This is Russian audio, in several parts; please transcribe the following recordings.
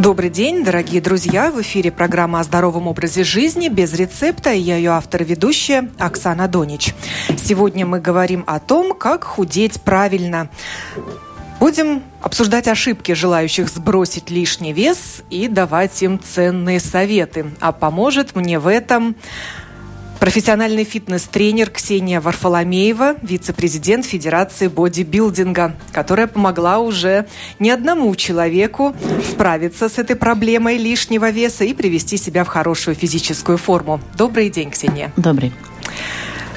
Добрый день, дорогие друзья! В эфире программа о здоровом образе жизни без рецепта. Я ее автор и ведущая Оксана Донич. Сегодня мы говорим о том, как худеть правильно. Будем обсуждать ошибки желающих сбросить лишний вес и давать им ценные советы. А поможет мне в этом Профессиональный фитнес-тренер Ксения Варфоломеева, вице-президент Федерации бодибилдинга, которая помогла уже не одному человеку справиться с этой проблемой лишнего веса и привести себя в хорошую физическую форму. Добрый день, Ксения. Добрый.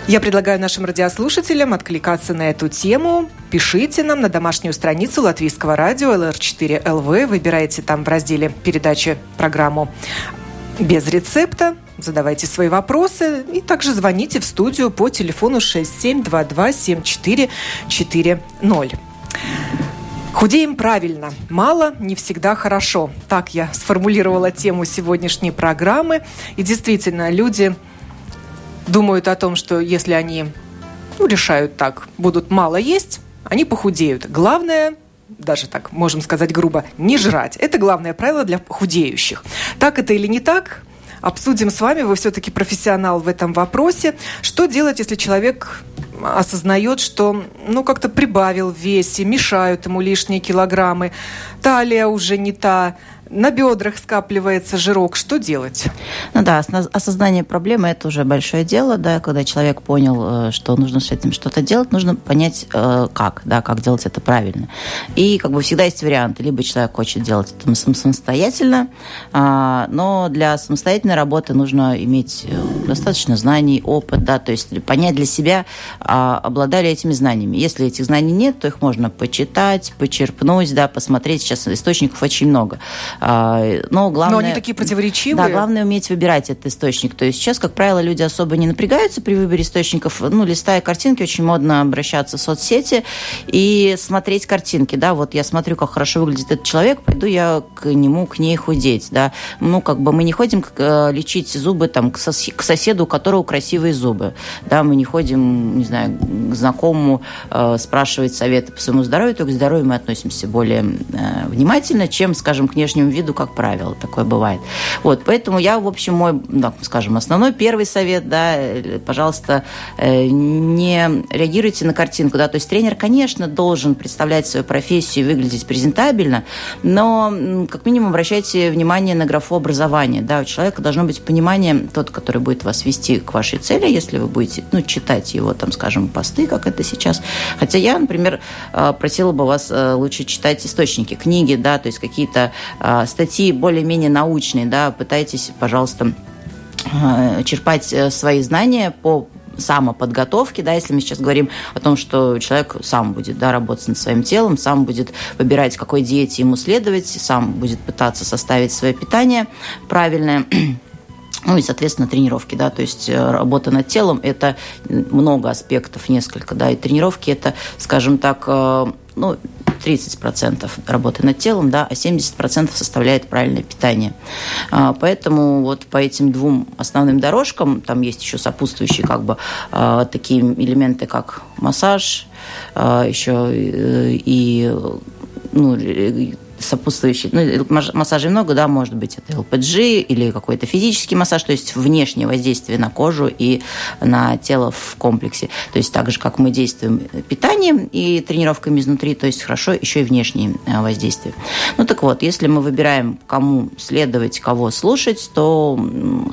Я предлагаю нашим радиослушателям откликаться на эту тему. Пишите нам на домашнюю страницу Латвийского радио LR4LV. Выбирайте там в разделе передачи программу без рецепта задавайте свои вопросы и также звоните в студию по телефону 67227440. Худеем правильно. Мало не всегда хорошо. Так я сформулировала тему сегодняшней программы. И действительно, люди думают о том, что если они ну, решают так, будут мало есть, они похудеют. Главное даже так можем сказать грубо, не жрать. Это главное правило для худеющих. Так это или не так, обсудим с вами. Вы все-таки профессионал в этом вопросе. Что делать, если человек осознает, что ну как-то прибавил в весе, мешают ему лишние килограммы, талия уже не та, на бедрах скапливается жирок. Что делать? Ну да, осознание проблемы – это уже большое дело, да, когда человек понял, э, что нужно с этим что-то делать, нужно понять, э, как, да, как делать это правильно. И как бы всегда есть варианты. Либо человек хочет делать это самостоятельно, а, но для самостоятельной работы нужно иметь э, достаточно знаний, опыт, да, то есть понять для себя, а, обладали этими знаниями. Если этих знаний нет, то их можно почитать, почерпнуть, да, посмотреть. Сейчас источников очень много. А, но главное... Но они такие противоречивые. Да, главное уметь выбирать этот источник. То есть сейчас, как правило, люди особо не напрягаются при выборе источников. Ну, листая картинки, очень модно обращаться в соцсети и смотреть картинки. Да, вот я смотрю, как хорошо выглядит этот человек, пойду я к нему, к ней худеть. Да. Ну, как бы мы не ходим э, лечить зубы там, к соседу, у которого красивые зубы. Да, мы не ходим, не знаю, к знакомому э, спрашивать советы по своему здоровью, только к здоровью мы относимся более э, внимательно, чем, скажем, к внешнему виду, как правило, такое бывает. Вот, поэтому я, в общем, мой, да, скажем, основной первый совет, да, пожалуйста, э, не реагируйте на картинку, да, то есть тренер, конечно, должен представлять свою профессию и выглядеть презентабельно, но как минимум обращайте внимание на графу образования, да, у человека должно быть понимание, тот, который будет вас вести к вашей цели, если вы будете, ну, читать его, там, скажем, посты, как это сейчас, хотя я, например, э, просила бы вас э, лучше читать источники, книги, да, то есть какие-то статьи более-менее научные, да, пытайтесь, пожалуйста, а, черпать э, свои знания по самоподготовки, да, если мы сейчас говорим о том, что человек сам будет да, работать над своим телом, сам будет выбирать, какой диете ему следовать, сам будет пытаться составить свое питание правильное, ну и, соответственно, тренировки, да, то есть э, работа над телом – это много аспектов, несколько, да, и тренировки – это, скажем так, э, ну, 30% работы над телом, да, а 70% составляет правильное питание. А, поэтому вот по этим двум основным дорожкам, там есть еще сопутствующие как бы а, такие элементы, как массаж, а, еще э, и ну, сопутствующие, ну, массажей много, да, может быть, это ЛПГ или какой-то физический массаж, то есть внешнее воздействие на кожу и на тело в комплексе. То есть так же, как мы действуем питанием и тренировками изнутри, то есть хорошо еще и внешние э, воздействия. Ну так вот, если мы выбираем, кому следовать, кого слушать, то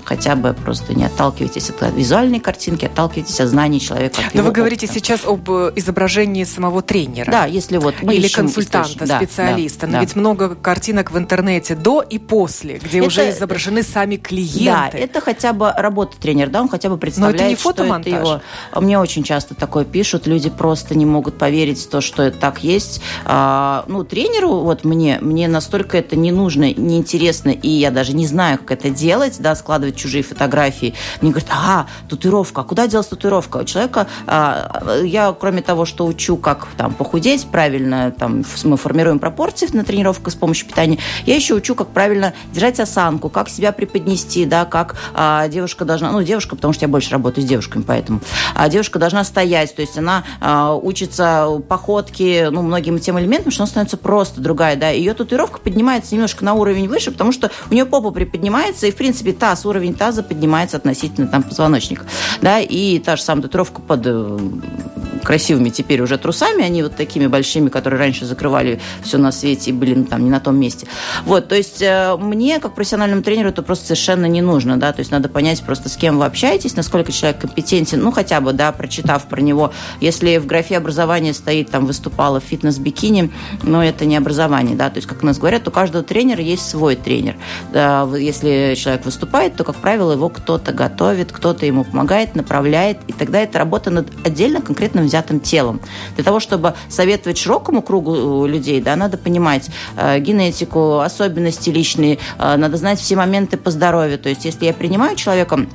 хотя бы просто не отталкивайтесь от визуальной картинки, отталкивайтесь от знаний человека. Но вы говорите опыта. сейчас об э, изображении самого тренера. Да, если вот мы Или консультанта, специалиста. Да, Но да. ведь много картинок в интернете до и после, где это, уже изображены сами клиенты. Да, это хотя бы работа тренера, да, он хотя бы представляет, Но это не фотомонтаж. что это его. Мне очень часто такое пишут, люди просто не могут поверить в то, что это так есть. А, ну, тренеру, вот мне, мне настолько это не нужно, неинтересно, и я даже не знаю, как это делать, да, складывать чужие фотографии. Мне говорят, ага, татуировка, а куда делась татуировка? У человека, а, я кроме того, что учу, как там похудеть правильно, там мы формируем пропорции на тренировке, тренировка с помощью питания. Я еще учу, как правильно держать осанку, как себя преподнести, да, как а, девушка должна, ну, девушка, потому что я больше работаю с девушками, поэтому, а девушка должна стоять, то есть она а, учится походке, ну, многим тем элементам, что она становится просто другая, да, ее татуировка поднимается немножко на уровень выше, потому что у нее попа приподнимается, и, в принципе, таз, уровень таза поднимается относительно там позвоночника, да, и та же самая татуировка под э, красивыми теперь уже трусами, они вот такими большими, которые раньше закрывали все на свете и были ну, там не на том месте. Вот, то есть э, мне, как профессиональному тренеру, это просто совершенно не нужно, да, то есть надо понять просто, с кем вы общаетесь, насколько человек компетентен, ну, хотя бы, да, прочитав про него. Если в графе образования стоит, там, выступала в фитнес-бикини, но это не образование, да, то есть, как у нас говорят, у каждого тренера есть свой тренер. Да, если человек выступает, то, как правило, его кто-то готовит, кто-то ему помогает, направляет, и тогда это работа над отдельно конкретным взятым телом. Для того, чтобы советовать широкому кругу э, людей, да, надо понимать генетику, особенности личные, э, надо знать все моменты по здоровью. То есть, если я принимаю человека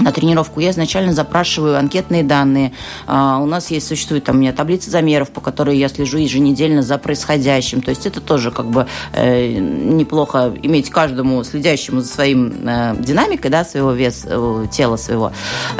на тренировку, я изначально запрашиваю анкетные данные. А, у нас есть, существует там у меня таблица замеров, по которой я слежу еженедельно за происходящим. То есть это тоже как бы э, неплохо иметь каждому следящему за своим э, динамикой, да, своего веса, э, тела своего.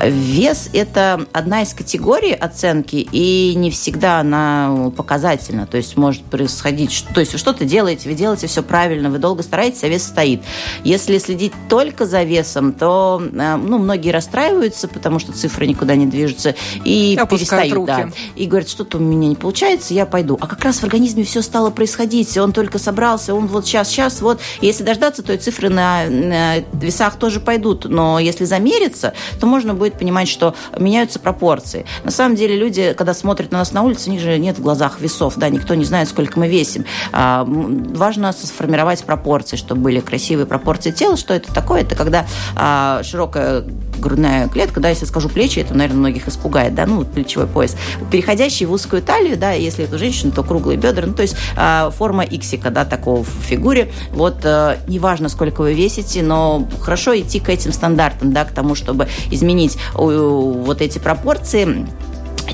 Вес – это одна из категорий оценки, и не всегда она показательна. То есть может происходить, то есть вы что-то делаете, вы делаете все правильно, вы долго стараетесь, а вес стоит. Если следить только за весом, то, э, ну, многие многие расстраиваются, потому что цифры никуда не движутся, и Опускают перестают. Руки. Да, и говорят, что-то у меня не получается, я пойду. А как раз в организме все стало происходить, он только собрался, он вот сейчас, сейчас, вот. Если дождаться, то и цифры на, на весах тоже пойдут. Но если замериться, то можно будет понимать, что меняются пропорции. На самом деле люди, когда смотрят на нас на улице, у них же нет в глазах весов, да, никто не знает, сколько мы весим. А, важно сформировать пропорции, чтобы были красивые пропорции тела. Что это такое? Это когда а, широкая грудная клетка, да, если скажу плечи, это, наверное, многих испугает, да, ну, плечевой пояс, переходящий в узкую талию, да, если это женщина, то круглые бедра, ну, то есть э, форма иксика, да, такого в фигуре, вот, э, неважно, сколько вы весите, но хорошо идти к этим стандартам, да, к тому, чтобы изменить э, вот эти пропорции,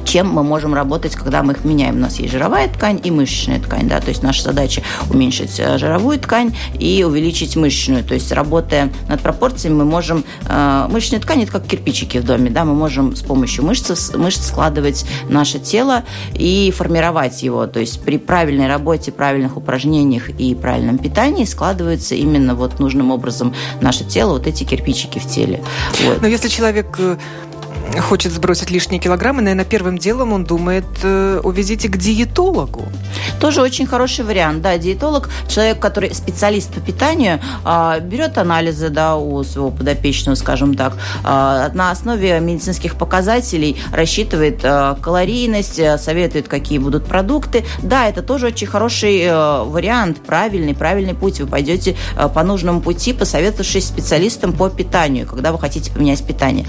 чем мы можем работать, когда мы их меняем. У нас есть жировая ткань и мышечная ткань. Да? То есть наша задача уменьшить э, жировую ткань и увеличить мышечную. То есть работая над пропорциями, мы можем... Э, мышечная ткань – это как кирпичики в доме. Да? Мы можем с помощью мышц, мышц складывать наше тело и формировать его. То есть при правильной работе, правильных упражнениях и правильном питании складывается именно вот нужным образом наше тело, вот эти кирпичики в теле. Вот. Но если человек э, хочет сбросить лишние килограммы, наверное, первым делом он думает, э, увезите к диетологу. Тоже очень хороший вариант. Да, диетолог, человек, который специалист по питанию, а, берет анализы да, у своего подопечного, скажем так, а, на основе медицинских показателей рассчитывает а, калорийность, э, советует, какие будут продукты. Да, это тоже очень хороший э, вариант, правильный, правильный путь. Вы пойдете э, по нужному пути, посоветовавшись специалистом по питанию, когда вы хотите поменять питание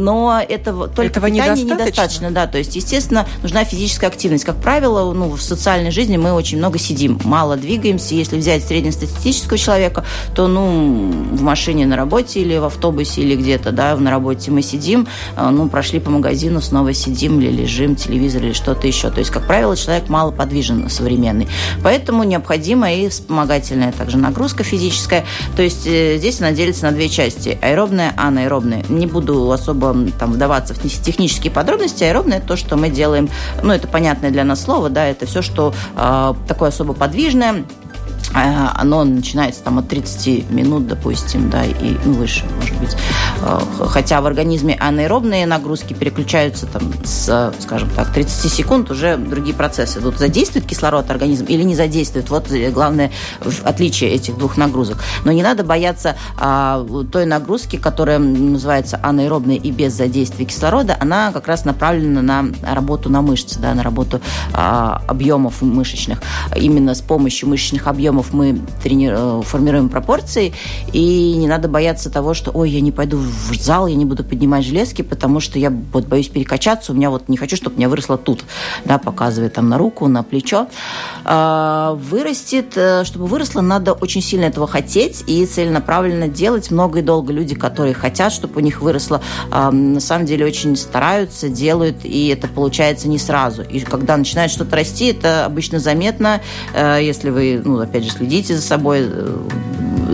но этого только Этого питания недостаточно. недостаточно, да. То есть, естественно, нужна физическая активность. Как правило, ну, в социальной жизни мы очень много сидим, мало двигаемся. Если взять среднестатистического человека, то, ну, в машине на работе или в автобусе или где-то, да, на работе мы сидим, а, ну, прошли по магазину, снова сидим или лежим, телевизор или что-то еще. То есть, как правило, человек мало подвижен современный. Поэтому необходима и вспомогательная также нагрузка физическая. То есть, э, здесь она делится на две части. Аэробная, анаэробная. Не буду особо там вдаваться в технические подробности, аэробное – это то, что мы делаем, ну, это понятное для нас слово, да, это все, что э, такое особо подвижное, а, оно начинается там от 30 минут, допустим, да, и ну, выше, может быть. А, хотя в организме анаэробные нагрузки переключаются там с, скажем так, 30 секунд уже другие процессы идут. Задействует кислород организм или не задействует? Вот главное отличие этих двух нагрузок. Но не надо бояться а, той нагрузки, которая называется анаэробной и без задействия кислорода. Она как раз направлена на работу на мышцы, да, на работу а, объемов мышечных. Именно с помощью мышечных объемов объемов мы трени... Э, формируем пропорции, и не надо бояться того, что, ой, я не пойду в зал, я не буду поднимать железки, потому что я вот боюсь перекачаться, у меня вот не хочу, чтобы у меня выросло тут, да, показывает там на руку, на плечо. А, вырастет, э, чтобы выросло, надо очень сильно этого хотеть и целенаправленно делать. Много и долго люди, которые хотят, чтобы у них выросло, на самом деле очень стараются, делают, и это получается не сразу. И когда начинает что-то расти, это обычно заметно, э, если вы, ну, опять же, следите за собой, э,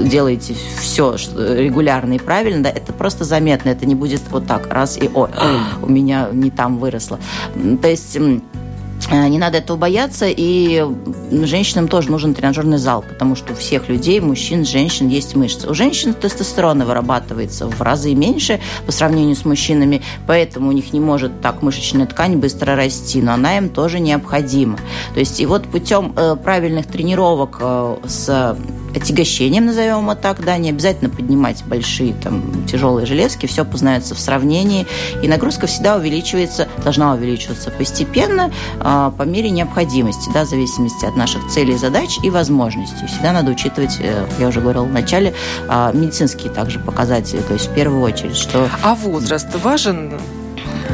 делаете все регулярно и правильно, да, это просто заметно, это не будет вот так раз и о, у меня не там выросло. То есть не надо этого бояться, и женщинам тоже нужен тренажерный зал, потому что у всех людей, мужчин, женщин есть мышцы. У женщин тестостерона вырабатывается в разы меньше по сравнению с мужчинами, поэтому у них не может так мышечная ткань быстро расти, но она им тоже необходима. То есть и вот путем э, правильных тренировок э, с отягощением, назовем его так, да, не обязательно поднимать большие там тяжелые железки, все познается в сравнении, и нагрузка всегда увеличивается, должна увеличиваться постепенно э, по мере необходимости, да, в зависимости от наших целей, задач и возможностей. Всегда надо учитывать, э, я уже говорила в начале, э, медицинские также показатели, то есть в первую очередь, что... А возраст важен?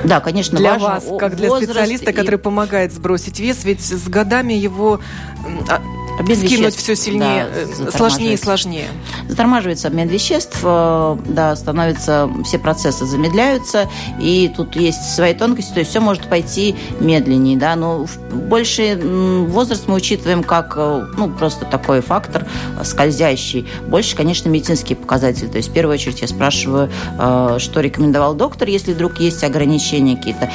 Да, конечно, для важен вас, как для специалиста, и... который помогает сбросить вес, ведь с годами его а, Обмен скинуть все сильнее, да, э, сложнее и сложнее. Затормаживается обмен веществ, э, да, становятся, все процессы замедляются, и тут есть свои тонкости, то есть все может пойти медленнее, да, но больше возраст мы учитываем как, э, ну, просто такой фактор скользящий. Больше, конечно, медицинские показатели, то есть в первую очередь я спрашиваю, что рекомендовал доктор, если вдруг есть ограничения какие-то.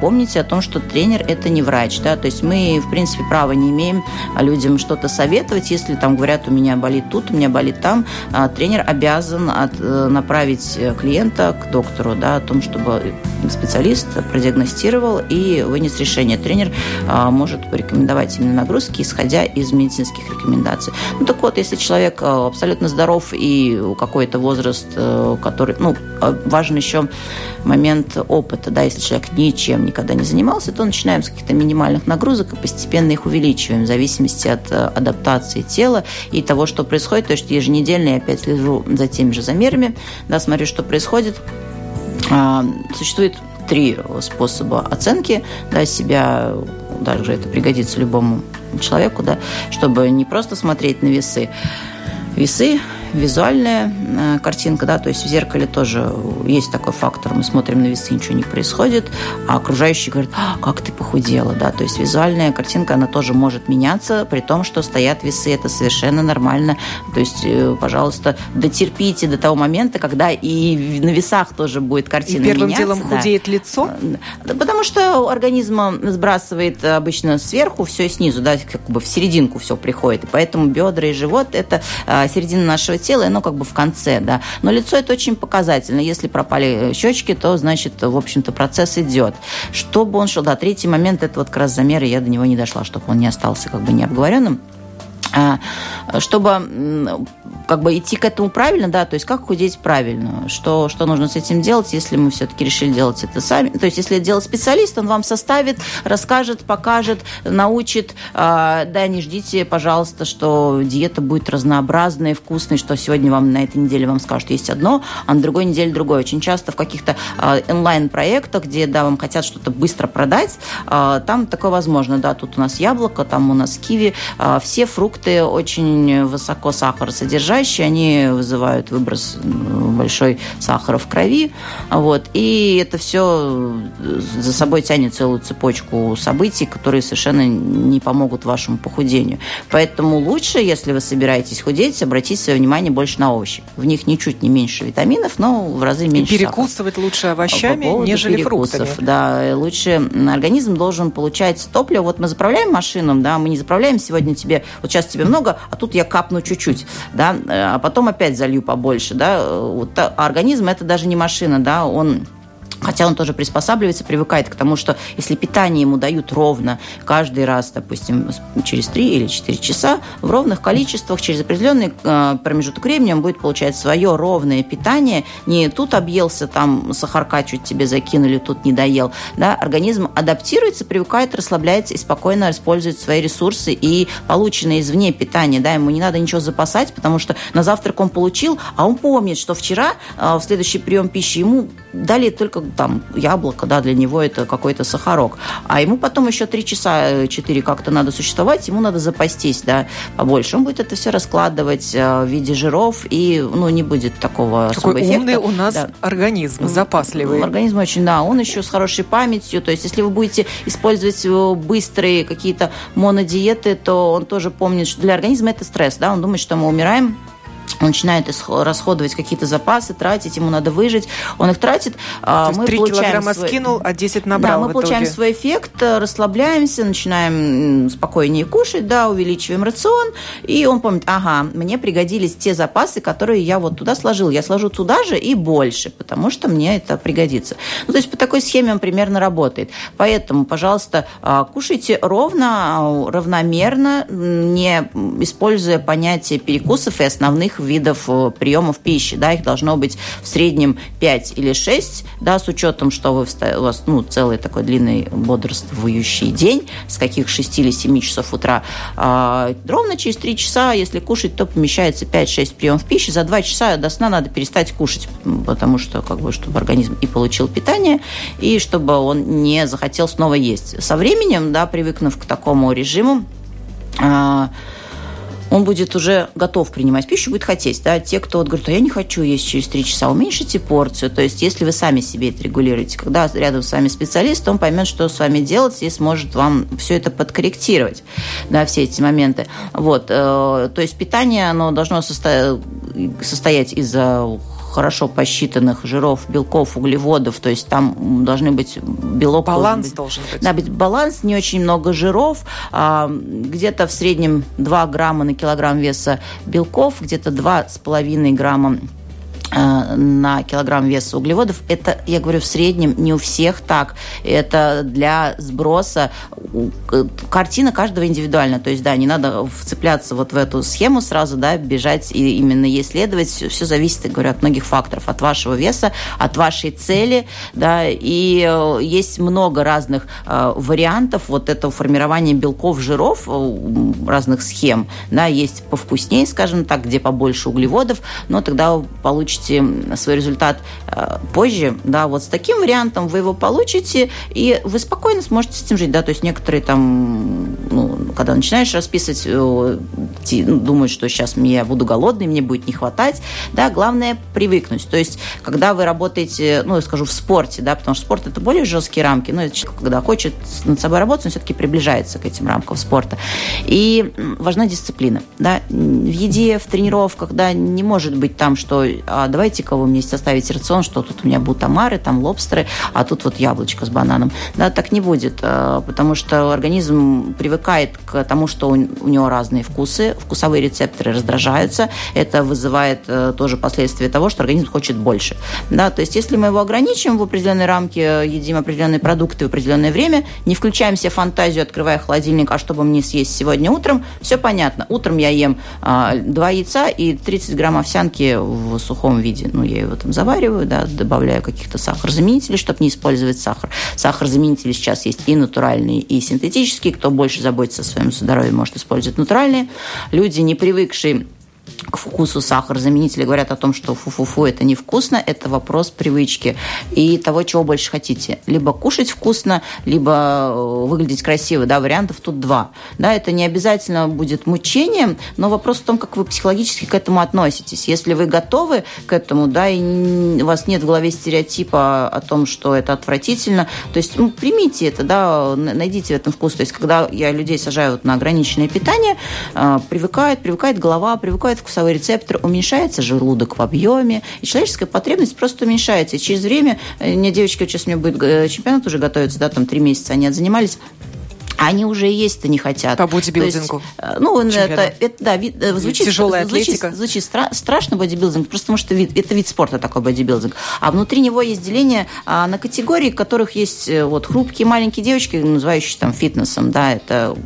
Помните о том, что тренер – это не врач, да, то есть мы, в принципе, права не имеем людям что-то советовать, если там говорят, у меня болит тут, у меня болит там, а, тренер обязан от, э, направить э, клиента к доктору, да, о том, чтобы специалист продиагностировал и вынес решение. Тренер а, может порекомендовать именно нагрузки, исходя из медицинских рекомендаций. Ну так вот, если человек э, абсолютно здоров и какой-то возраст, который, ну, а, важен еще момент опыта, да, если человек ничем никогда не занимался, то начинаем с каких-то минимальных нагрузок и постепенно их увеличиваем в зависимости от адаптации тела и того, что происходит. То есть еженедельно я опять слежу за теми же замерами, да, смотрю, что происходит. А, существует три способа оценки да, себя, даже это пригодится любому человеку, да, чтобы не просто смотреть на весы. Весы визуальная э, картинка, да, то есть в зеркале тоже есть такой фактор. Мы смотрим на весы, ничего не происходит, а окружающие говорят, а, как ты похудела, да, то есть визуальная картинка, она тоже может меняться, при том, что стоят весы, это совершенно нормально. То есть, э, пожалуйста, дотерпите до того момента, когда и на весах тоже будет картина и первым меняться. делом худеет лицо? Да, потому что организм сбрасывает обычно сверху все снизу, да, как бы в серединку все приходит, и поэтому бедра и живот – это середина нашего тело, и оно как бы в конце, да. Но лицо это очень показательно. Если пропали э, щечки, то, значит, в общем-то, процесс идет. Чтобы он шел, да, третий момент, это вот как раз замеры, я до него не дошла, чтобы он не остался как бы необговоренным. А, чтобы как бы идти к этому правильно, да, то есть как худеть правильно, что, что нужно с этим делать, если мы все-таки решили делать это сами. То есть если делает специалист, он вам составит, расскажет, покажет, научит. А, да, не ждите, пожалуйста, что диета будет разнообразная, вкусная, что сегодня вам на этой неделе вам скажут, есть одно, а на другой неделе другое. Очень часто в каких-то а, онлайн-проектах, где, да, вам хотят что-то быстро продать, там такое возможно, да, тут у нас яблоко, там у нас киви, все фрукты очень высоко сахаросодержащие, содержащие, они вызывают выброс большой сахара в крови. Вот, и это все за собой тянет целую цепочку событий, которые совершенно не помогут вашему похудению. Поэтому лучше, если вы собираетесь худеть, обратить свое внимание больше на овощи. В них ничуть не меньше витаминов, но в разы меньше И перекусывать сахара. лучше овощами, По нежели фруктами. Да, лучше организм должен получать топливо. Вот мы заправляем машину, да, мы не заправляем сегодня тебе, вот сейчас тебе много, а тут я капну чуть-чуть, да, а потом опять залью побольше, да. Вот, а организм это даже не машина, да, он Хотя он тоже приспосабливается, привыкает к тому, что если питание ему дают ровно каждый раз, допустим, через 3 или 4 часа, в ровных количествах, через определенный э, промежуток времени он будет получать свое ровное питание. Не тут объелся, там сахарка чуть тебе закинули, тут не доел. Да? Организм адаптируется, привыкает, расслабляется и спокойно использует свои ресурсы и полученное извне питание. Да? Ему не надо ничего запасать, потому что на завтрак он получил, а он помнит, что вчера э, в следующий прием пищи ему дали только там яблоко, да, для него это какой-то сахарок. А ему потом еще три часа, четыре как-то надо существовать, ему надо запастись, да, побольше. Он будет это все раскладывать э, в виде жиров, и, ну, не будет такого Какой эффекта. умный у нас да. организм, запасливый. Организм очень, да, он еще с хорошей памятью, то есть если вы будете использовать быстрые какие-то монодиеты, то он тоже помнит, что для организма это стресс, да, он думает, что мы умираем, он начинает расходовать какие-то запасы, тратить, ему надо выжить, он их тратит. А То мы 3 килограмма свой... скинул, а 10 набрал Да, мы получаем свой эффект, э, расслабляемся, начинаем спокойнее кушать, да, увеличиваем рацион, и он помнит, ага, мне пригодились те запасы, которые я вот туда сложил. Я сложу туда же и больше, потому что мне это пригодится. Ну, то есть по такой схеме он примерно работает. Поэтому, пожалуйста, а, кушайте ровно, а, равномерно, не используя понятие перекусов и основных видов э, приемов пищи. Да, их должно быть в среднем 5 или 6, да, с учетом, что вы, у вас ну, целый такой длинный бодрствующий день, с каких 6 или 7 часов утра. А, ровно через 3 часа, если кушать, то помещается 5-6 приемов пищи. За 2 часа до сна надо перестать кушать, потому что, как бы, чтобы организм и получил питание, и чтобы он не захотел снова есть. Со временем, да, привыкнув к такому режиму, а, он будет уже готов принимать пищу, будет хотеть. Да? Те, кто вот говорит, а я не хочу есть через три часа, уменьшите порцию. То есть, если вы сами себе это регулируете, когда рядом с вами специалист, он поймет, что с вами делать, и сможет вам все это подкорректировать, да, все эти моменты. Вот. Э, то есть, питание, оно должно состоять из хорошо посчитанных жиров, белков, углеводов, то есть там должны быть белок. Баланс должен быть. Да, быть баланс, не очень много жиров, а, где-то в среднем 2 грамма на килограмм веса белков, где-то 2,5 грамма на килограмм веса углеводов. Это, я говорю, в среднем не у всех так. Это для сброса. Картина каждого индивидуальна. То есть, да, не надо вцепляться вот в эту схему сразу, да, бежать и именно ей следовать. Все, зависит, я говорю, от многих факторов. От вашего веса, от вашей цели, да, и э, есть много разных э, вариантов вот этого формирования белков, жиров, разных схем, да, есть повкуснее, скажем так, где побольше углеводов, но тогда получится получите свой результат э, позже, да, вот с таким вариантом вы его получите, и вы спокойно сможете с этим жить, да, то есть некоторые там, ну, когда начинаешь расписывать, э, ну, думают, что сейчас я буду голодный, мне будет не хватать, да, главное привыкнуть, то есть когда вы работаете, ну, я скажу, в спорте, да, потому что спорт это более жесткие рамки, но когда хочет над собой работать, он все-таки приближается к этим рамкам спорта. И важна дисциплина, да, в еде, в тренировках, да, не может быть там, что а, давайте-ка вы мне составите рацион, что тут у меня будут омары, там лобстеры, а тут вот яблочко с бананом. Да, так не будет, э, потому что организм привыкает к тому, что у него разные вкусы, вкусовые рецепторы раздражаются, это вызывает э, тоже последствия того, что организм хочет больше. Да, то есть если мы его ограничим в определенной рамке, едим определенные продукты в определенное время, не включаем себе фантазию, открывая холодильник, а чтобы мне съесть сегодня утром, все понятно. Утром я ем а, два яйца и 30 грамм овсянки в сухом виде. Ну, я его там завариваю, да, добавляю каких-то сахарозаменителей, чтобы не использовать сахар. Сахарозаменители сейчас есть и натуральные, и синтетические. Кто больше заботится о своем здоровье, может использовать натуральные. Люди, не привыкшие к вкусу сахарозаменители говорят о том, что фу-фу-фу, это невкусно, это вопрос привычки и того, чего больше хотите. Либо кушать вкусно, либо э, выглядеть красиво, да, вариантов тут два. Да, это не обязательно будет мучением, но вопрос в том, как вы психологически к этому относитесь. Если вы готовы к этому, да, и у вас нет в голове стереотипа о том, что это отвратительно, то есть ну, примите это, да, найдите в этом вкус. То есть когда я людей сажаю вот на ограниченное питание, э, привыкает, привыкает голова, привыкает вкусовой рецептор, уменьшается желудок в объеме, и человеческая потребность просто уменьшается. И через время, э, мне девочки, сейчас у меня будет э, чемпионат уже готовится, да, там три месяца они отзанимались, они уже есть-то не хотят. По бодибилдингу. Есть, э, ну, это, это, да, вид, э, звучит, Тяжелая звучит, атлетика. звучит стра- страшно бодибилдинг, просто потому что вид, это вид спорта такой бодибилдинг. А внутри него есть деление а, на категории, в которых есть э, вот хрупкие маленькие девочки, называющиеся там фитнесом, да, это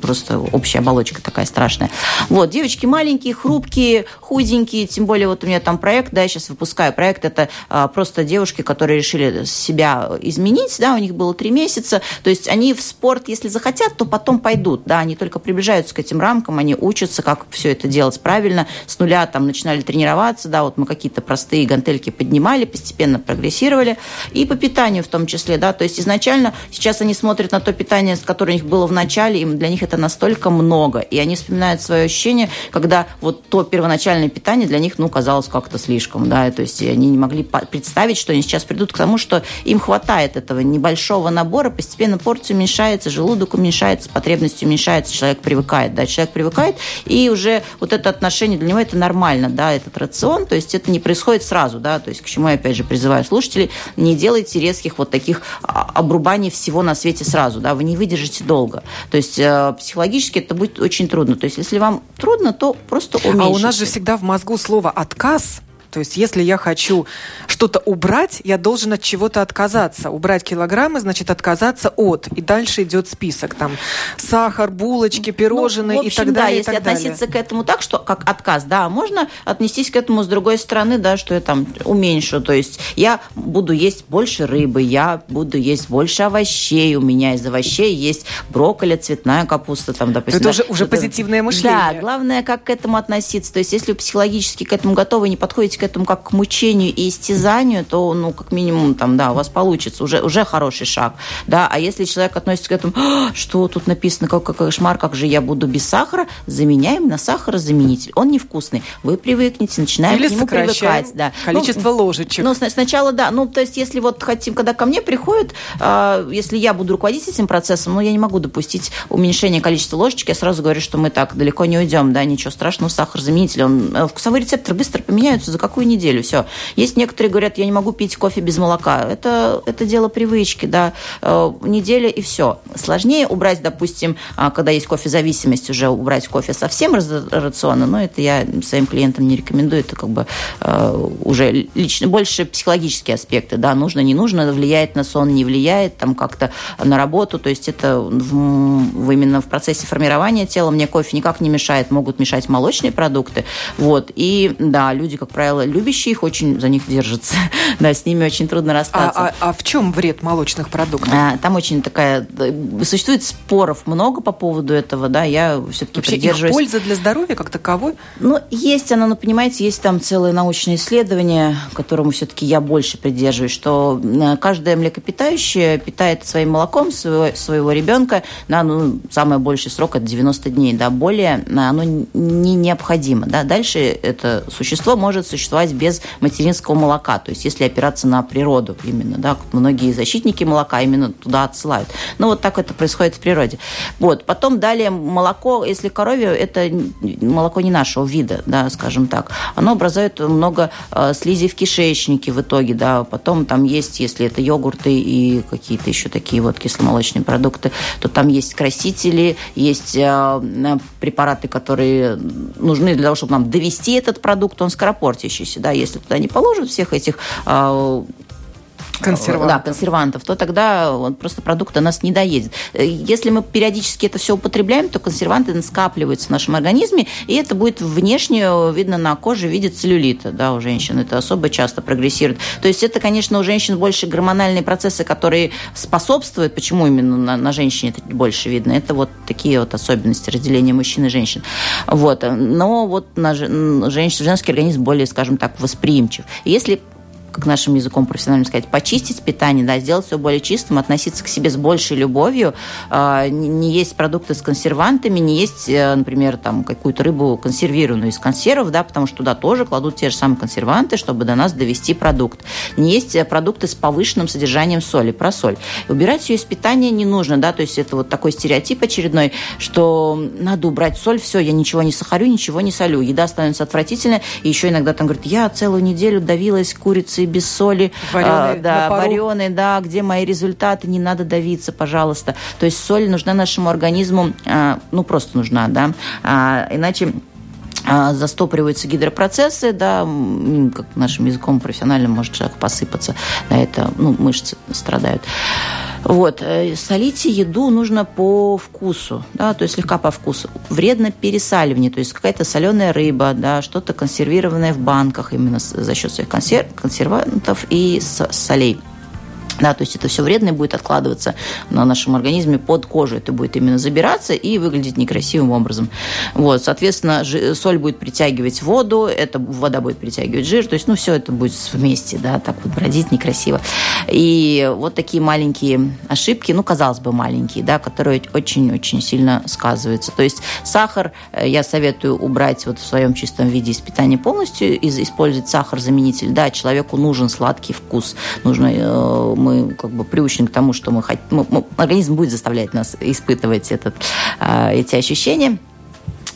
просто общая оболочка такая страшная. Вот, девочки маленькие, хрупкие, худенькие, тем более вот у меня там проект, да, я сейчас выпускаю проект, это а, просто девушки, которые решили себя изменить, да, у них было три месяца, то есть они в спорт, если захотят, то потом пойдут, да, они только приближаются к этим рамкам, они учатся, как все это делать правильно, с нуля там начинали тренироваться, да, вот мы какие-то простые гантельки поднимали, постепенно прогрессировали, и по питанию в том числе, да, то есть изначально сейчас они смотрят на то питание, которое у них было в начале, им для них это настолько много, и они вспоминают свое ощущение, когда вот то первоначальное питание для них, ну, казалось как-то слишком, да, то есть они не могли представить, что они сейчас придут к тому, что им хватает этого небольшого набора, постепенно порция уменьшается, желудок уменьшается, потребность уменьшается, человек привыкает, да, человек привыкает, и уже вот это отношение для него это нормально, да, этот рацион, то есть это не происходит сразу, да, то есть к чему я опять же призываю слушателей, не делайте резких вот таких а, обрубаний всего на свете сразу, да, вы не выдержите долго, то есть э, психологически это будет очень трудно, то есть если вам трудно, то просто уменьшите. А у нас же всегда в мозгу слово «отказ» То есть, если я хочу что-то убрать, я должен от чего-то отказаться. Убрать килограммы, значит, отказаться от. И дальше идет список. Там сахар, булочки, пирожные ну, общем, и так да, далее. Если так относиться далее. к этому так, что как отказ, да, можно отнестись к этому с другой стороны, да, что я там уменьшу. То есть я буду есть больше рыбы, я буду есть больше овощей. У меня из овощей есть брокколи, цветная капуста, там, допустим. Это да, уже, уже позитивное мышление. Да, главное, как к этому относиться. То есть, если вы психологически к этому готовы, не подходите к этому как к мучению и истязанию, то, ну, как минимум, там, да, у вас получится, уже, уже хороший шаг, да, а если человек относится к этому, «А, что тут написано, как, как кошмар, как же я буду без сахара, заменяем на сахарозаменитель, он невкусный, вы привыкнете, начинаем Или к нему привыкать, да. количество ну, ложечек. Ну, сначала, да, ну, то есть, если вот хотим, когда ко мне приходят, э, если я буду руководить этим процессом, ну, я не могу допустить уменьшения количества ложечек, я сразу говорю, что мы так далеко не уйдем, да, ничего страшного, сахарозаменитель, он, э, вкусовые рецепторы быстро поменяются за какую неделю, все. Есть некоторые говорят, я не могу пить кофе без молока. Это, это дело привычки, да. Э, неделя и все. Сложнее убрать, допустим, а, когда есть кофезависимость, уже убрать кофе совсем из но это я своим клиентам не рекомендую, это как бы э, уже лично, больше психологические аспекты, да, нужно, не нужно, влияет на сон, не влияет, там как-то на работу, то есть это в, именно в процессе формирования тела мне кофе никак не мешает, могут мешать молочные продукты, вот, и да, люди, как правило, любящие их очень за них держатся. да, с ними очень трудно расстаться. А, а, а в чем вред молочных продуктов? А, там очень такая... Существует споров много по поводу этого, да, я все-таки Вообще придерживаюсь... их польза для здоровья как таковой? Ну, есть она, но, понимаете, есть там целое научное исследование, которому все-таки я больше придерживаюсь, что каждое млекопитающее питает своим молоком своего, своего ребенка на ну, самый больший срок это 90 дней, да, более оно не необходимо, да, дальше это существо может существовать без материнского молока. То есть если опираться на природу именно, да, многие защитники молока именно туда отсылают. Ну вот так это происходит в природе. Вот. Потом далее молоко, если коровье, это молоко не нашего вида, да, скажем так. Оно образует много э, слизи в кишечнике в итоге, да. Потом там есть, если это йогурты и какие-то еще такие вот кисломолочные продукты, то там есть красители, есть э, препараты, которые нужны для того, чтобы нам довести этот продукт, он скоропортящийся, да, если туда не положат всех этих а, консервантов. Да, консервантов, то тогда он просто продукт до нас не доедет. Если мы периодически это все употребляем, то консерванты скапливаются в нашем организме, и это будет внешне видно на коже в виде целлюлита да, у женщин. Это особо часто прогрессирует. То есть это, конечно, у женщин больше гормональные процессы, которые способствуют, почему именно на, на женщине это больше видно. Это вот такие вот особенности разделения мужчин и женщин. Вот. Но вот на женщин, женский организм более, скажем так, восприимчив. Если как нашим языком профессиональным сказать, почистить питание, да, сделать все более чистым, относиться к себе с большей любовью, э, не есть продукты с консервантами, не есть, э, например, там какую-то рыбу консервированную из консервов, да, потому что туда тоже кладут те же самые консерванты, чтобы до нас довести продукт. Не есть э, продукты с повышенным содержанием соли, про соль. Убирать ее из питания не нужно, да, то есть это вот такой стереотип очередной, что надо убрать соль, все, я ничего не сахарю, ничего не солю, еда становится отвратительной, и еще иногда там говорят, я целую неделю давилась курицей порции без соли. Вареные, э, да, вареные, да, где мои результаты, не надо давиться, пожалуйста. То есть соль нужна нашему организму, э, ну, просто нужна, да, а, иначе а, застопориваются гидропроцессы, да, как нашим языком профессиональным может человек посыпаться, на это, ну, мышцы страдают. Вот, э, солите еду нужно по вкусу, да, то есть слегка по вкусу. Вредно пересаливание, то есть какая-то соленая рыба, да, что-то консервированное в банках именно за счет своих консерв, консервантов и солей. Да, то есть это все вредное будет откладываться на нашем организме под кожу. Это будет именно забираться и выглядеть некрасивым образом. Вот, соответственно, соль будет притягивать воду, это вода будет притягивать жир. То есть, ну, все это будет вместе, да, так вот бродить некрасиво. И вот такие маленькие ошибки, ну, казалось бы, маленькие, да, которые очень-очень сильно сказываются. То есть сахар э, я советую убрать вот в своем чистом виде из питания полностью, использовать сахар-заменитель. Да, человеку нужен сладкий вкус, нужно э, мы как бы приучены к тому, что мы хотим, организм будет заставлять нас испытывать этот, а, эти ощущения.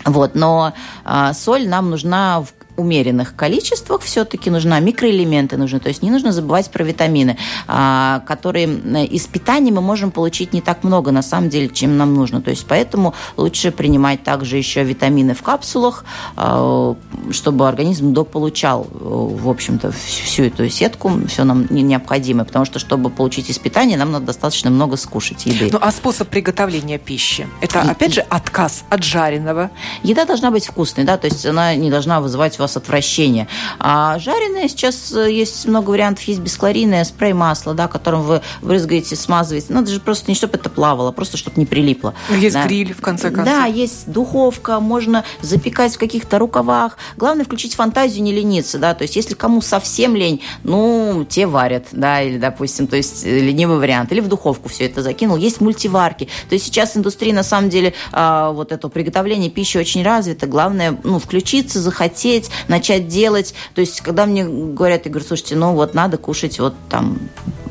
Вот, но а, соль нам нужна в умеренных количествах все-таки нужна, микроэлементы нужны, то есть не нужно забывать про витамины, а, которые из питания мы можем получить не так много, на самом деле, чем нам нужно. То есть поэтому лучше принимать также еще витамины в капсулах, а, чтобы организм дополучал, в общем-то, всю эту сетку, все нам необходимое, потому что, чтобы получить из питания, нам надо достаточно много скушать еды. Ну, а способ приготовления пищи? Это, опять же, отказ от жареного? Еда должна быть вкусной, да, то есть она не должна вызывать вас отвращение. А жареное сейчас э, есть много вариантов. Есть бесклорийное спрей-масло, да, которым вы брызгаете, смазываете. Надо же просто не чтобы это плавало, просто чтобы не прилипло. Есть да. гриль, в конце концов. Да, есть духовка, можно запекать в каких-то рукавах. Главное включить фантазию, не лениться, да, то есть если кому совсем лень, ну, те варят, да, или, допустим, то есть э, ленивый вариант, или в духовку все это закинул. Есть мультиварки. То есть сейчас индустрия, на самом деле, а, вот это приготовление пищи очень развито. Главное, ну, включиться, захотеть, начать делать. То есть, когда мне говорят, я говорю, слушайте, ну вот надо кушать вот там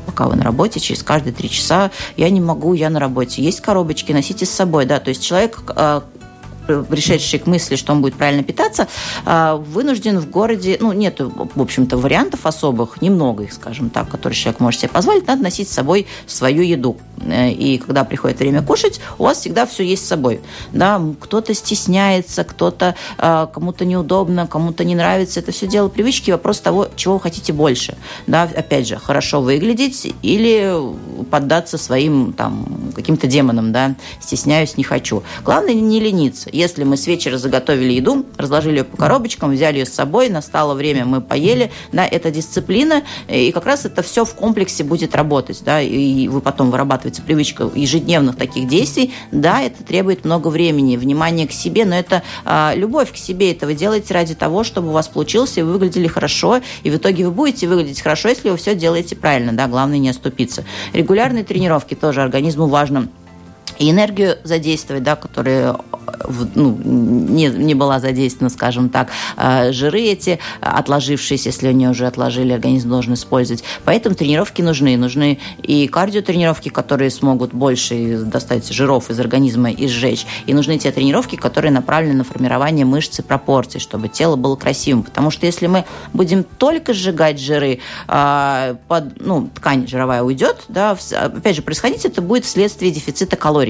пока вы на работе, через каждые три часа я не могу, я на работе. Есть коробочки, носите с собой, да, то есть человек а, пришедший к мысли, что он будет правильно питаться, а, вынужден в городе, ну, нет, в общем-то, вариантов особых, немного их, скажем так, которые человек может себе позволить, надо носить с собой свою еду. Э, и когда приходит время кушать, у вас всегда все есть с собой. Да, кто-то стесняется, кто-то а, кому-то неудобно, кому-то не нравится. Это все дело привычки, вопрос того, чего вы хотите больше. Да, опять же, хорошо выглядеть или поддаться своим там каким-то демонам, да, стесняюсь, не хочу. Главное не лениться. Если мы с вечера заготовили еду, разложили ее по коробочкам, взяли ее с собой, настало время, мы поели, да, это дисциплина, и как раз это все в комплексе будет работать, да, и вы потом вырабатываете привычку ежедневных таких действий, да, это требует много времени, внимания к себе, но это а, любовь к себе, это вы делаете ради того, чтобы у вас получилось, и вы выглядели хорошо, и в итоге вы будете выглядеть хорошо, если вы все делаете правильно, да, главное не оступиться. Регулярные тренировки тоже организму важно и энергию задействовать, да, которая ну, не, не была задействована, скажем так, а, жиры эти отложившиеся, если они уже отложили, организм должен использовать. Поэтому тренировки нужны. Нужны и кардиотренировки, которые смогут больше достать жиров из организма и сжечь. И нужны те тренировки, которые направлены на формирование мышц и пропорций, чтобы тело было красивым. Потому что если мы будем только сжигать жиры, а, под, ну, ткань жировая уйдет, да, опять же, происходить это будет вследствие дефицита калорий.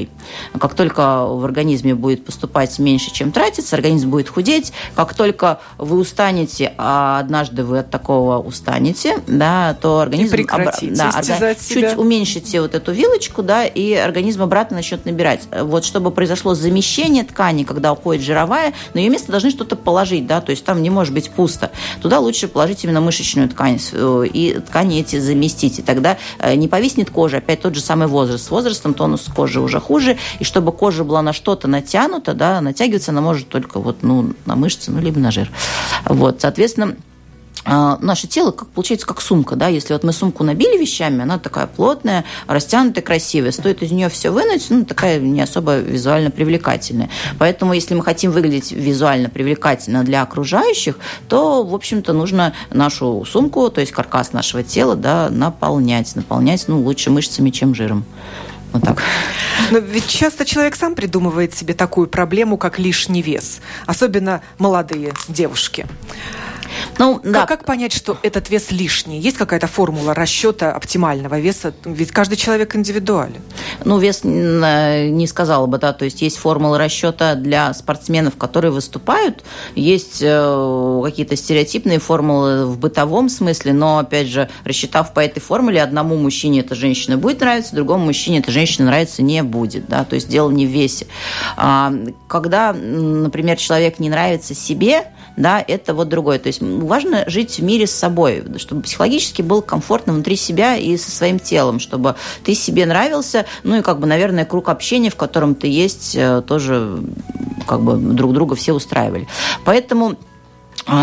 Как только в организме будет поступать меньше, чем тратится, организм будет худеть. Как только вы устанете, а однажды вы от такого устанете, да, то организм... И об, да, орга... чуть уменьшите вот эту вилочку, да, и организм обратно начнет набирать. Вот чтобы произошло замещение ткани, когда уходит жировая, на ее место должны что-то положить, да, то есть там не может быть пусто. Туда лучше положить именно мышечную ткань э, и ткани эти заместить. И тогда э, не повиснет кожа, опять тот же самый возраст. С возрастом тонус кожи уже хуже, и чтобы кожа была на что-то натянута, да, натягиваться она может только вот, ну, на мышцы, ну, либо на жир. Вот, соответственно, а, наше тело как получается как сумка, да, если вот мы сумку набили вещами, она такая плотная, растянутая, красивая, стоит из нее все вынуть, ну, такая не особо визуально привлекательная. Поэтому, если мы хотим выглядеть визуально привлекательно для окружающих, то, в общем-то, нужно нашу сумку, то есть каркас нашего тела, да, наполнять, наполнять, ну, лучше мышцами, чем жиром. Вот так. Но ведь часто человек сам придумывает себе такую проблему, как лишний вес. Особенно молодые девушки. Ну, как, да. как понять, что этот вес лишний? Есть какая-то формула расчета оптимального веса? Ведь каждый человек индивидуален. Ну, вес э, не сказала бы, да. То есть есть формула расчета для спортсменов, которые выступают. Есть э, какие-то стереотипные формулы в бытовом смысле, но, опять же, рассчитав по этой формуле, одному мужчине эта женщина будет нравиться, другому мужчине эта женщина нравиться не будет, да. То есть дело не в весе. А, когда, например, человек не нравится себе, да, это вот другое. То есть важно жить в мире с собой, чтобы психологически был комфортно внутри себя и со своим телом, чтобы ты себе нравился, ну и как бы, наверное, круг общения, в котором ты есть, э, тоже как бы друг друга все устраивали. Поэтому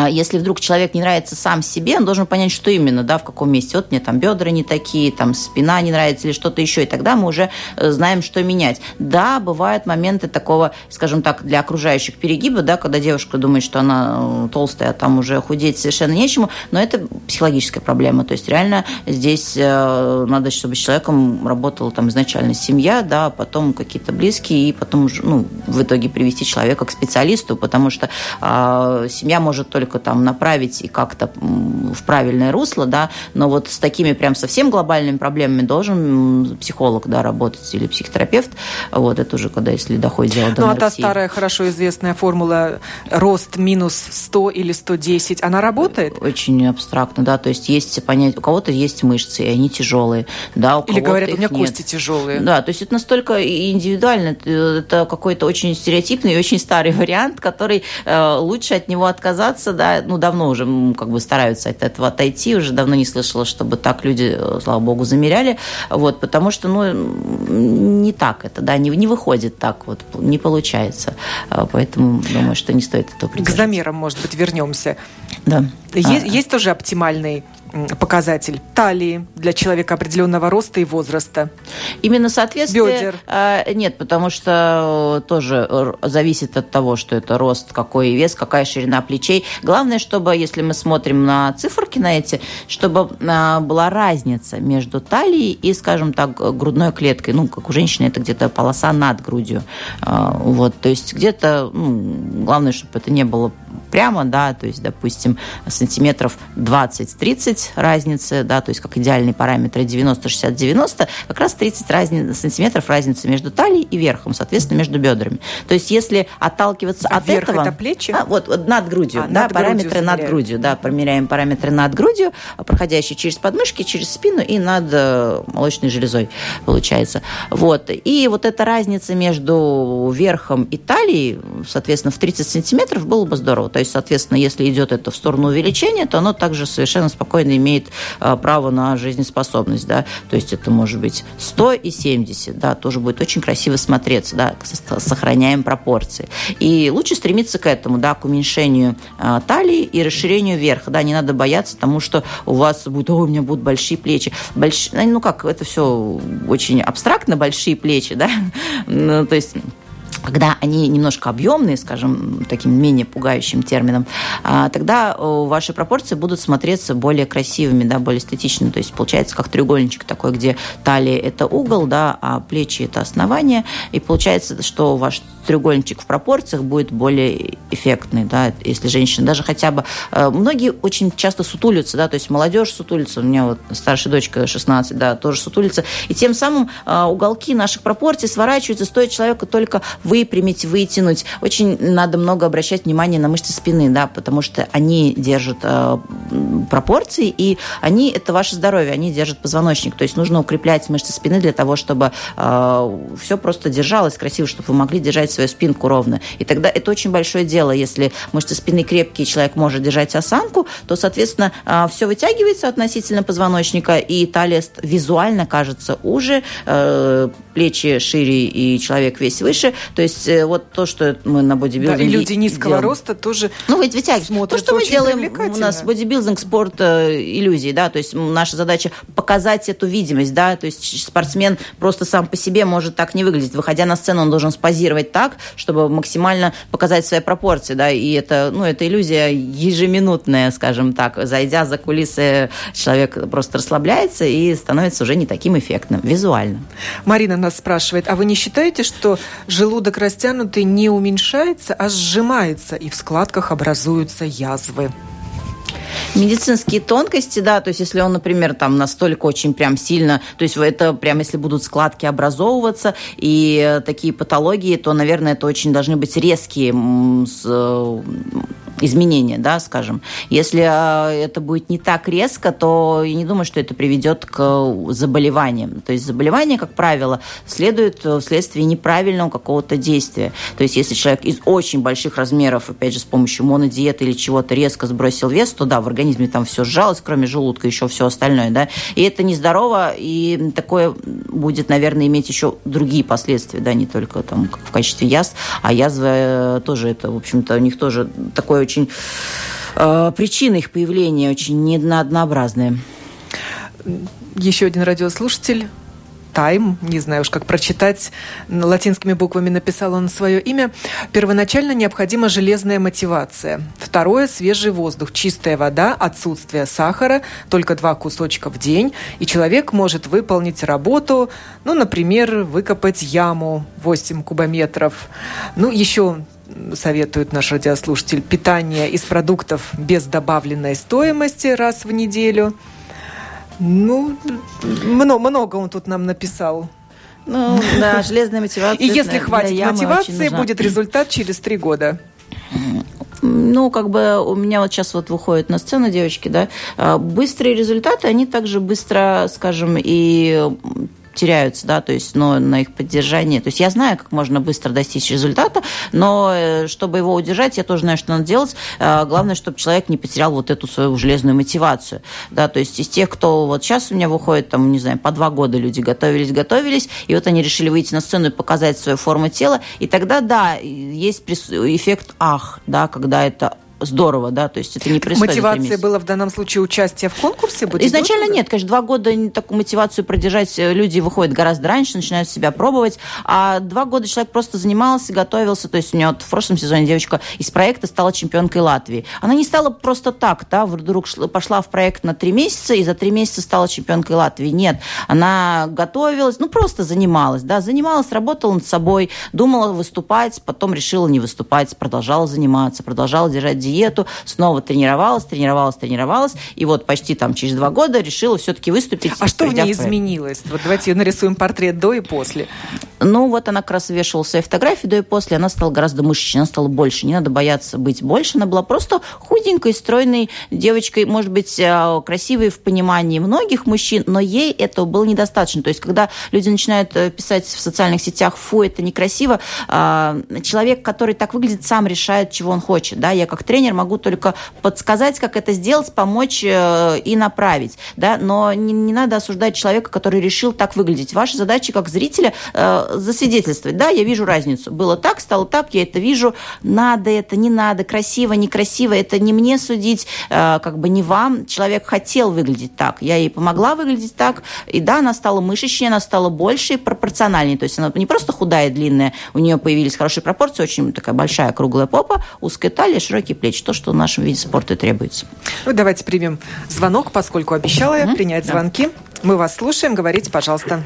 если вдруг человек не нравится сам себе, он должен понять, что именно, да, в каком месте. Вот мне там бедра не такие, там спина не нравится или что-то еще, и тогда мы уже э, знаем, что менять. Да, бывают моменты такого, скажем так, для окружающих перегиба, да, когда девушка думает, что она э, толстая, а там уже худеть совершенно нечему, но это психологическая проблема. То есть реально здесь э, надо, чтобы с человеком работала там изначально семья, да, а потом какие-то близкие, и потом ну, в итоге привести человека к специалисту, потому что э, семья может только там направить и как-то в правильное русло, да, но вот с такими прям совсем глобальными проблемами должен психолог, да, работать или психотерапевт, вот, это уже когда, если доходит дело до Ну, а та старая, хорошо известная формула рост минус 100 или 110, она работает? Очень абстрактно, да, то есть есть понять, у кого-то есть мышцы, и они тяжелые, да, у Или говорят, у меня нет. кости тяжелые. Да, то есть это настолько индивидуально, это какой-то очень стереотипный и очень старый вариант, который э, лучше от него отказаться, отказаться, да, ну, давно уже как бы стараются от этого отойти, уже давно не слышала, чтобы так люди, э, слава богу, замеряли, вот, потому что, ну, не так это, да, не, не выходит так вот, не получается, а, поэтому думаю, что не стоит этого придерживаться. К замерам, может быть, вернемся. Да. Есть, а... есть тоже оптимальный показатель талии для человека определенного роста и возраста? Именно соответствие... Бедер? Э, нет, потому что тоже зависит от того, что это рост, какой вес, какая ширина плечей. Главное, чтобы, если мы смотрим на циферки на эти, чтобы э, была разница между талией и, скажем так, грудной клеткой. Ну, как у женщины, это где-то полоса над грудью. Э, вот, то есть где-то, ну, главное, чтобы это не было прямо, да, то есть, допустим, сантиметров 20-30 разницы, да, то есть как идеальный параметр 90-60-90, как раз 30 разни... сантиметров разницы между талией и верхом, соответственно, между бедрами. То есть если отталкиваться а от верх этого... это плечи? А, вот, вот над грудью, а, да, над параметры грудью над грудью, да, промеряем параметры над грудью, проходящие через подмышки, через спину и над э, молочной железой, получается. Вот. И вот эта разница между верхом и талией, соответственно, в 30 сантиметров было бы здорово. То есть, соответственно, если идет это в сторону увеличения, то оно также совершенно спокойно имеет а, право на жизнеспособность, да, то есть это может быть 100 и 70, да, тоже будет очень красиво смотреться, да, сохраняем пропорции. И лучше стремиться к этому, да, к уменьшению а, талии и расширению верха, да, не надо бояться тому, что у вас будет, о, у меня будут большие плечи, Больш... ну как, это все очень абстрактно, большие плечи, да, ну, то есть когда они немножко объемные, скажем, таким менее пугающим термином, а, тогда ваши пропорции будут смотреться более красивыми, да, более эстетичными. То есть получается как треугольничек такой, где талия – это угол, да, а плечи – это основание. И получается, что ваш треугольничек в пропорциях будет более эффектный, да, если женщина даже хотя бы... Э, многие очень часто сутулятся, да, то есть молодежь сутулится, у меня вот старшая дочка 16, да, тоже сутулится, и тем самым э, уголки наших пропорций сворачиваются, стоит человеку только выпрямить, вытянуть. Очень надо много обращать внимание на мышцы спины, да, потому что они держат э, пропорции, и они, это ваше здоровье, они держат позвоночник, то есть нужно укреплять мышцы спины для того, чтобы все просто держалось красиво, чтобы вы могли держать свою спинку ровно. И тогда это очень большое дело. Если мышцы спины крепкие, человек может держать осанку, то, соответственно, а, все вытягивается относительно позвоночника, и талия визуально кажется уже, э, плечи шире и человек весь выше. То есть э, вот то, что мы на бодибилдинге да, и люди низкого делаем. роста тоже Ну, ведь вытягивают. То, что мы делаем, у нас бодибилдинг, спорт, э, иллюзии, да, то есть наша задача показать эту видимость, да, то есть спортсмен просто сам по себе может так не выглядеть. Выходя на сцену, он должен спозировать так, чтобы максимально показать свои пропорции, да, и это, ну, это иллюзия ежеминутная, скажем так. Зайдя за кулисы, человек просто расслабляется и становится уже не таким эффектным визуально. Марина нас спрашивает, а вы не считаете, что желудок растянутый не уменьшается, а сжимается, и в складках образуются язвы? Медицинские тонкости, да, то есть если он, например, там настолько очень прям сильно, то есть это прям если будут складки образовываться и такие патологии, то, наверное, это очень должны быть резкие изменения, да, скажем. Если а, это будет не так резко, то я не думаю, что это приведет к заболеваниям. То есть заболевание, как правило, следует вследствие неправильного какого-то действия. То есть если человек из очень больших размеров, опять же, с помощью монодиеты или чего-то резко сбросил вес, то да, в организме там все сжалось, кроме желудка, еще все остальное, да, и это нездорово, и такое будет, наверное, иметь еще другие последствия, да, не только там в качестве язв, а язвы э, тоже это, в общем-то, у них тоже такое очень э, причины их появления очень неоднообразные. Еще один радиослушатель Тайм, не знаю уж как прочитать, латинскими буквами написал он свое имя. Первоначально необходима железная мотивация. Второе – свежий воздух, чистая вода, отсутствие сахара, только два кусочка в день, и человек может выполнить работу, ну, например, выкопать яму 8 кубометров. Ну, еще советует наш радиослушатель, питание из продуктов без добавленной стоимости раз в неделю. Ну, много, много он тут нам написал. Ну, да, железная мотивация. И если хватит мотивации, будет результат через три года. Ну, как бы у меня вот сейчас вот выходят на сцену девочки, да, а, быстрые результаты, они также быстро, скажем, и теряются, да, то есть, но на их поддержание. То есть я знаю, как можно быстро достичь результата, но э, чтобы его удержать, я тоже знаю, что надо делать. Э, главное, чтобы человек не потерял вот эту свою железную мотивацию, да, то есть из тех, кто вот сейчас у меня выходит, там, не знаю, по два года люди готовились, готовились, и вот они решили выйти на сцену и показать свою форму тела, и тогда, да, есть эффект ах, да, когда это здорово, да, то есть это не происходит. Мотивация была в данном случае участие в конкурсе? Изначально нет, конечно, два года такую мотивацию продержать э, люди выходят гораздо раньше, начинают себя пробовать, а два года человек просто занимался, готовился, то есть у него вот в прошлом сезоне девочка из проекта стала чемпионкой Латвии. Она не стала просто так, да, вдруг пошла в проект на три месяца и за три месяца стала чемпионкой Латвии. Нет, она готовилась, ну просто занималась, да, занималась, работала над собой, думала выступать, потом решила не выступать, продолжала заниматься, продолжала держать диету, снова тренировалась, тренировалась, тренировалась, и вот почти там через два года решила все-таки выступить. А что в ней в изменилось? Вот давайте нарисуем портрет до и после. Ну, вот она как раз вешала свои фотографии до и после, она стала гораздо мышечнее, она стала больше. Не надо бояться быть больше, она была просто худенькой, стройной девочкой, может быть, э, красивой в понимании многих мужчин, но ей этого было недостаточно. То есть, когда люди начинают э, писать в социальных сетях, фу, это некрасиво, а, человек, который так выглядит, сам решает, чего он хочет. Да? Я как тренер тренер, могу только подсказать, как это сделать, помочь э, и направить. Да? Но не, не надо осуждать человека, который решил так выглядеть. Ваша задача как зрителя э, засвидетельствовать. Да, я вижу разницу. Было так, стало так, я это вижу. Надо это, не надо, красиво, некрасиво. Это не мне судить, э, как бы не вам. Человек хотел выглядеть так. Я ей помогла выглядеть так. И да, она стала мышечнее, она стала больше и пропорциональнее. То есть она не просто худая, длинная, у нее появились хорошие пропорции, очень такая большая круглая попа, узкая талия, широкие плечи плеч, то, что в нашем виде спорта требуется. Ну, давайте примем звонок, поскольку обещала я принять да. звонки. Мы вас слушаем, говорите, пожалуйста.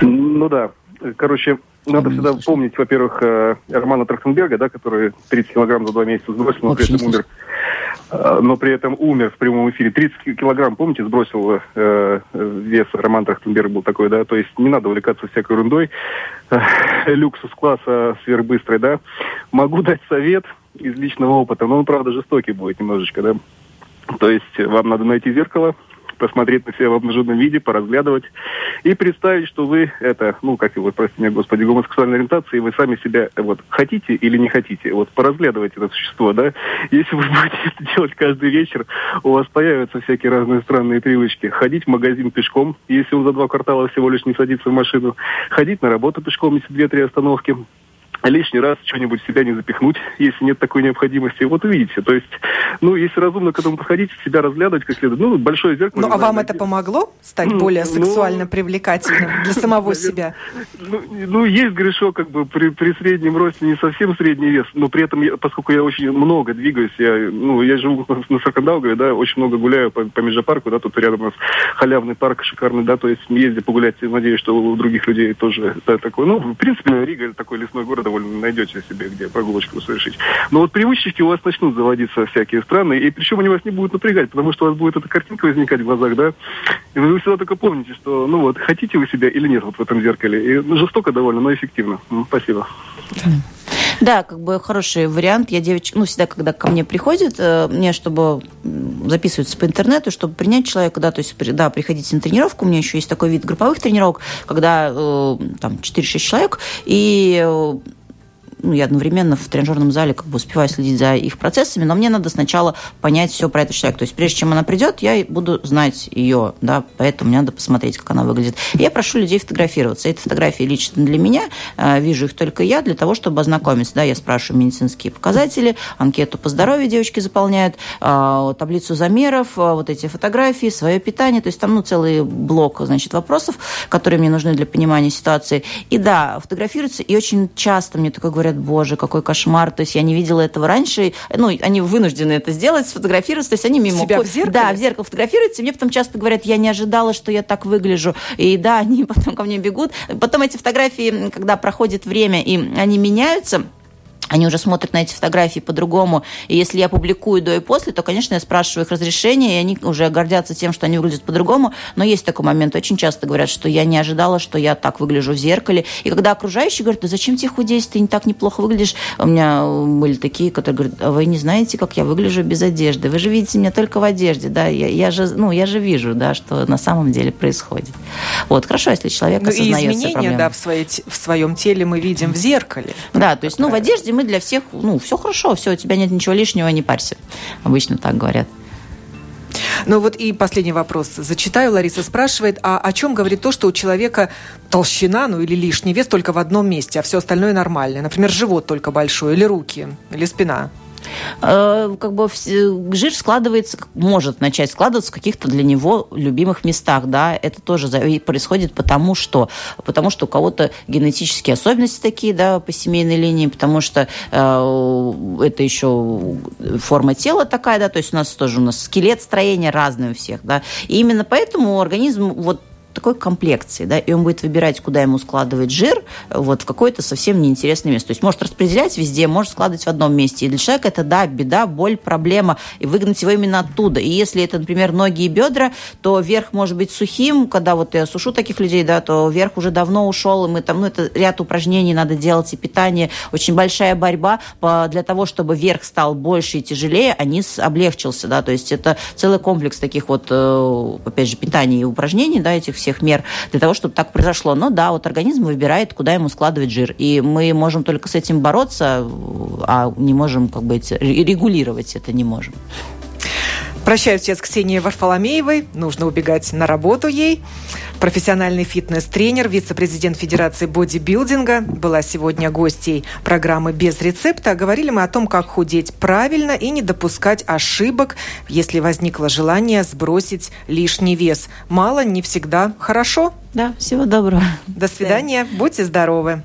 Ну да, короче, надо всегда помнить, во-первых, э, Романа Трахтенберга, да, который 30 килограмм за два месяца сбросил, но при этом умер. Э, но при этом умер в прямом эфире. 30 килограмм, помните, сбросил э, вес Роман Трахтенберг был такой, да, то есть не надо увлекаться всякой ерундой. Э, люксус класса сверхбыстрый, да. Могу дать совет – из личного опыта. Но он, правда, жестокий будет немножечко, да. То есть вам надо найти зеркало, посмотреть на себя в обнаженном виде, поразглядывать и представить, что вы это, ну, как его, прости меня, господи, гомосексуальной ориентации, вы сами себя вот хотите или не хотите. Вот поразглядывать это существо, да. Если вы будете это делать каждый вечер, у вас появятся всякие разные странные привычки. Ходить в магазин пешком, если он за два квартала всего лишь не садится в машину. Ходить на работу пешком, если две-три остановки лишний раз что-нибудь себя не запихнуть, если нет такой необходимости. Вот увидите. То есть, ну, если разумно к этому подходить, себя разглядывать как следует. Ну, большое зеркало. Ну, а вам это помогло стать более ну, сексуально привлекательным для самого себя? Ну, ну, есть грешок, как бы, при, при среднем росте не совсем средний вес, но при этом, я, поскольку я очень много двигаюсь, я, ну, я живу на Саркандаугаве, да, очень много гуляю по, по Межапарку, да, тут рядом у нас халявный парк шикарный, да, то есть езди погулять, надеюсь, что у других людей тоже да, такой, ну, в принципе, Рига такой лесной город, довольно найдете себе, где прогулочку совершить. Но вот привычки у вас начнут заводиться всякие странные, и причем они вас не будут напрягать, потому что у вас будет эта картинка возникать в глазах, да, и вы всегда только помните, что, ну вот, хотите вы себя или нет вот в этом зеркале. И жестоко довольно, но эффективно. Спасибо. Да, как бы хороший вариант. Я девочка, ну, всегда, когда ко мне приходят, э, мне, чтобы записываться по интернету, чтобы принять человека, да, то есть, да, приходите на тренировку, у меня еще есть такой вид групповых тренировок, когда э, там 4-6 человек, и э, ну, я одновременно в тренажерном зале как бы успеваю следить за их процессами, но мне надо сначала понять все про этого человека. То есть прежде чем она придет, я буду знать ее, да, поэтому мне надо посмотреть, как она выглядит. Я прошу людей фотографироваться. Эти фотографии лично для меня, э, вижу их только я, для того, чтобы ознакомиться. Да, я спрашиваю медицинские показатели, анкету по здоровью девочки заполняют, э, таблицу замеров, э, вот эти фотографии, свое питание. То есть там ну, целый блок значит, вопросов, которые мне нужны для понимания ситуации. И да, фотографируются, и очень часто мне такое говорят, говорят, боже, какой кошмар, то есть я не видела этого раньше, ну, они вынуждены это сделать, сфотографироваться, то есть они мимо... Себя в зеркале? Да, в зеркало фотографируются, и мне потом часто говорят, я не ожидала, что я так выгляжу, и да, они потом ко мне бегут, потом эти фотографии, когда проходит время, и они меняются, они уже смотрят на эти фотографии по-другому. И если я публикую до и после, то, конечно, я спрашиваю их разрешения, и они уже гордятся тем, что они выглядят по-другому. Но есть такой момент. Очень часто говорят, что я не ожидала, что я так выгляжу в зеркале. И когда окружающие говорят, да зачем тебе худеть, ты не так неплохо выглядишь. У меня были такие, которые говорят, а вы не знаете, как я выгляжу без одежды. Вы же видите меня только в одежде. Да, я, я, же, ну, я же вижу, да, что на самом деле происходит. Вот, хорошо, если человек ну, осознает и изменения, да, в, своей, в своем теле мы видим в зеркале. Да, то есть, ну, в одежде мы мы для всех, ну, все хорошо, все, у тебя нет ничего лишнего, не парься. Обычно так говорят. Ну вот и последний вопрос. Зачитаю, Лариса спрашивает, а о чем говорит то, что у человека толщина, ну или лишний вес только в одном месте, а все остальное нормально? Например, живот только большой, или руки, или спина? Э, как бы жир складывается, может начать складываться в каких-то для него любимых местах, да, это тоже происходит потому что, потому что у кого-то генетические особенности такие, да, по семейной линии, потому что э, это еще форма тела такая, да, то есть у нас тоже у нас скелет строения разный у всех, да, и именно поэтому организм вот такой комплекции, да, и он будет выбирать, куда ему складывать жир, вот в какое-то совсем неинтересное место. То есть может распределять везде, может складывать в одном месте. И для человека это, да, беда, боль, проблема, и выгнать его именно оттуда. И если это, например, ноги и бедра, то верх может быть сухим, когда вот я сушу таких людей, да, то верх уже давно ушел, и мы там, ну, это ряд упражнений надо делать, и питание, очень большая борьба для того, чтобы верх стал больше и тяжелее, а низ облегчился, да, то есть это целый комплекс таких вот, э, опять же, питания и упражнений, да, этих всех мер для того, чтобы так произошло. Но да, вот организм выбирает, куда ему складывать жир. И мы можем только с этим бороться, а не можем как бы регулировать это не можем. Прощаюсь я с Ксенией Варфоломеевой. Нужно убегать на работу ей. Профессиональный фитнес-тренер, вице-президент Федерации бодибилдинга была сегодня гостьей программы «Без рецепта». Говорили мы о том, как худеть правильно и не допускать ошибок, если возникло желание сбросить лишний вес. Мало не всегда хорошо. Да, всего доброго. До свидания. Да. Будьте здоровы.